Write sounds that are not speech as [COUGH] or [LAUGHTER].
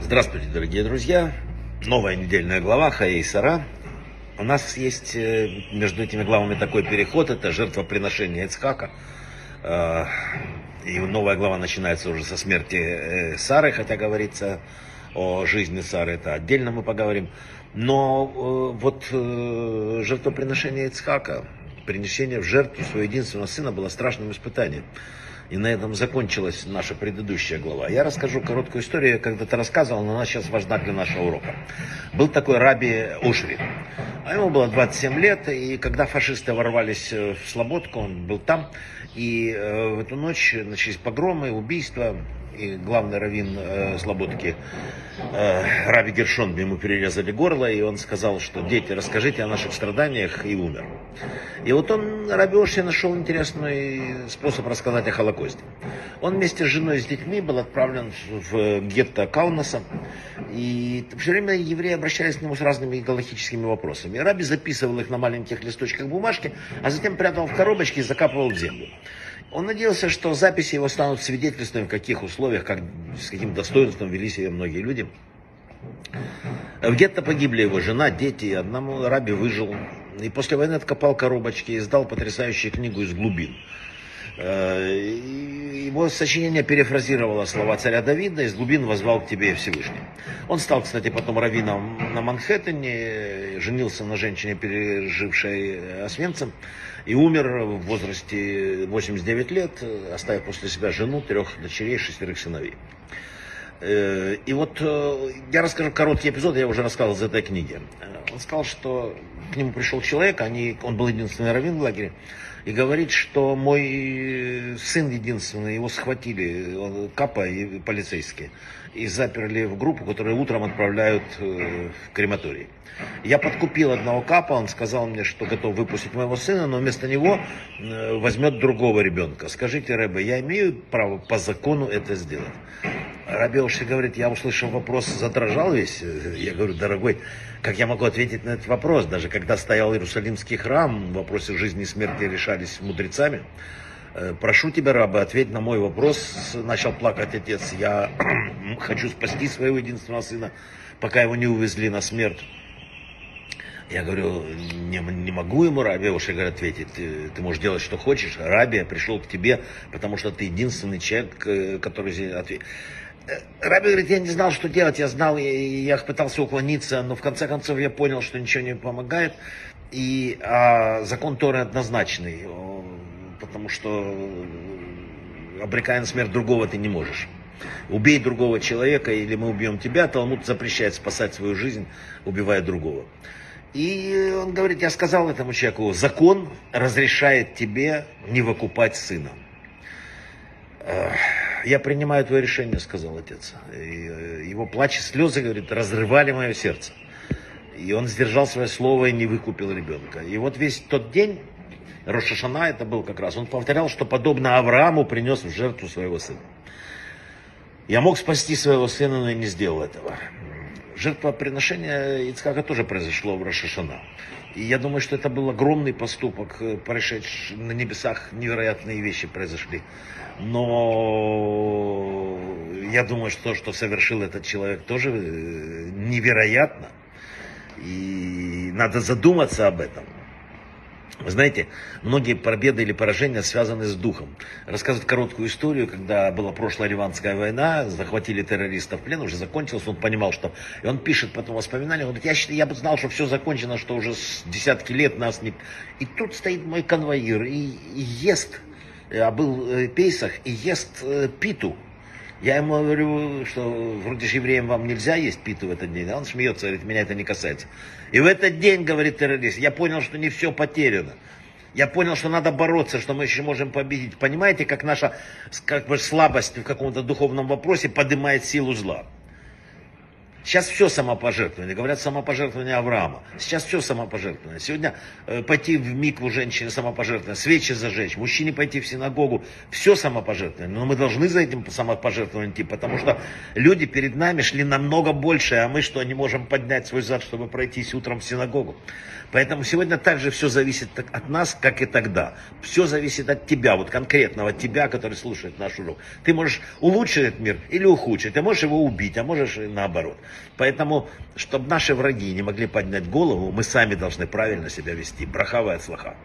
Здравствуйте, дорогие друзья. Новая недельная глава Хаей Сара. У нас есть э, между этими главами такой переход. Это жертвоприношение Ицхака. Э, и новая глава начинается уже со смерти э, Сары, хотя говорится о жизни Сары, это отдельно мы поговорим. Но вот жертвоприношение Ицхака, принесение в жертву своего единственного сына было страшным испытанием. И на этом закончилась наша предыдущая глава. Я расскажу короткую историю, я когда-то рассказывал, но она сейчас важна для нашего урока. Был такой раби Ушри. А ему было 27 лет, и когда фашисты ворвались в Слободку, он был там, и э, в эту ночь начались погромы, убийства, и главный раввин э, Слободки, э, Раби Гершон, ему перерезали горло, и он сказал, что дети, расскажите о наших страданиях, и умер. И вот он, Раби Оши, нашел интересный способ рассказать о Холокосте. Он вместе с женой и с детьми был отправлен в гетто Каунаса, и все время евреи обращались к нему с разными галактическими вопросами. И Раби записывал их на маленьких листочках бумажки, а затем прятал в коробочки и закапывал в землю. Он надеялся, что записи его станут свидетельством, в каких условиях, как, с каким достоинством вели себя многие люди. В гетто погибли его жена, дети, и одному раби выжил. И после войны откопал коробочки и издал потрясающую книгу «Из глубин». Э, его сочинение перефразировало слова царя Давида «Из глубин возвал к тебе Всевышний». Он стал, кстати, потом раввином на Манхэттене, женился на женщине, пережившей Освенцим, и умер в возрасте 89 лет, оставив после себя жену, трех дочерей, шестерых сыновей. Э, и вот э, я расскажу короткий эпизод, я уже рассказывал из этой книги. Он сказал, что к нему пришел человек, они, он был единственный раввин в лагере, и говорит, что мой сын единственный, его схватили, он, капа и полицейские, и заперли в группу, которую утром отправляют э, в крематорий. Я подкупил одного капа, он сказал мне, что готов выпустить моего сына, но вместо него э, возьмет другого ребенка. Скажите, Рэбе, я имею право по закону это сделать? Рабеуши говорит, я услышал вопрос, задрожал весь. Я говорю, дорогой, как я могу ответить на этот вопрос? Даже когда стоял Иерусалимский храм, вопросы жизни и смерти решались мудрецами. Э, прошу тебя, рабы, ответь на мой вопрос. Начал плакать отец. Я [CLEARS THROAT] хочу спасти своего единственного сына, пока его не увезли на смерть. Я говорю, не, не могу ему Раби Оши ответить, ты, ты можешь делать, что хочешь. Раби пришел к тебе, потому что ты единственный человек, э, который ответит. Раби говорит, я не знал, что делать, я знал, я, я пытался уклониться, но в конце концов я понял, что ничего не помогает. И а, закон Торы однозначный, потому что обрекая на смерть другого ты не можешь. Убей другого человека, или мы убьем тебя, Талмуд запрещает спасать свою жизнь, убивая другого. И он говорит, я сказал этому человеку, закон разрешает тебе не выкупать сына я принимаю твое решение, сказал отец. И э, его плач и слезы, говорит, разрывали мое сердце. И он сдержал свое слово и не выкупил ребенка. И вот весь тот день, Рошашана это был как раз, он повторял, что подобно Аврааму принес в жертву своего сына. Я мог спасти своего сына, но я не сделал этого. Жертвоприношение Ицхака тоже произошло в Рошашана. И я думаю, что это был огромный поступок, э, происшедший на небесах, невероятные вещи произошли. Но я думаю, что то, что совершил этот человек, тоже э, невероятно. И надо задуматься об этом. Вы знаете, многие победы или поражения связаны с духом. Рассказывают короткую историю, когда была прошлая Ливанская война, захватили террористов в плен, уже закончилось, он понимал, что... И он пишет потом воспоминания, он говорит, я, считаю, я бы знал, что все закончено, что уже с десятки лет нас не... И тут стоит мой конвоир и, и ест, а был э, Пейсах, и ест э, питу. Я ему говорю, что вроде же евреям вам нельзя есть питу в этот день. А он смеется, говорит, меня это не касается. И в этот день, говорит террорист, я понял, что не все потеряно. Я понял, что надо бороться, что мы еще можем победить. Понимаете, как наша как бы, слабость в каком-то духовном вопросе поднимает силу зла. Сейчас все самопожертвование. Говорят, самопожертвование Авраама. Сейчас все самопожертвование. Сегодня э, пойти в микву женщине самопожертвование, свечи зажечь, мужчине пойти в синагогу. Все самопожертвование. Но мы должны за этим самопожертвованием идти, потому что люди перед нами шли намного больше, а мы что, не можем поднять свой зад, чтобы пройтись утром в синагогу. Поэтому сегодня также все зависит от нас, как и тогда. Все зависит от тебя, вот конкретного тебя, который слушает наш урок. Ты можешь улучшить этот мир или ухудшить. Ты можешь его убить, а можешь и наоборот. Поэтому, чтобы наши враги не могли поднять голову, мы сами должны правильно себя вести. Брахава слуха.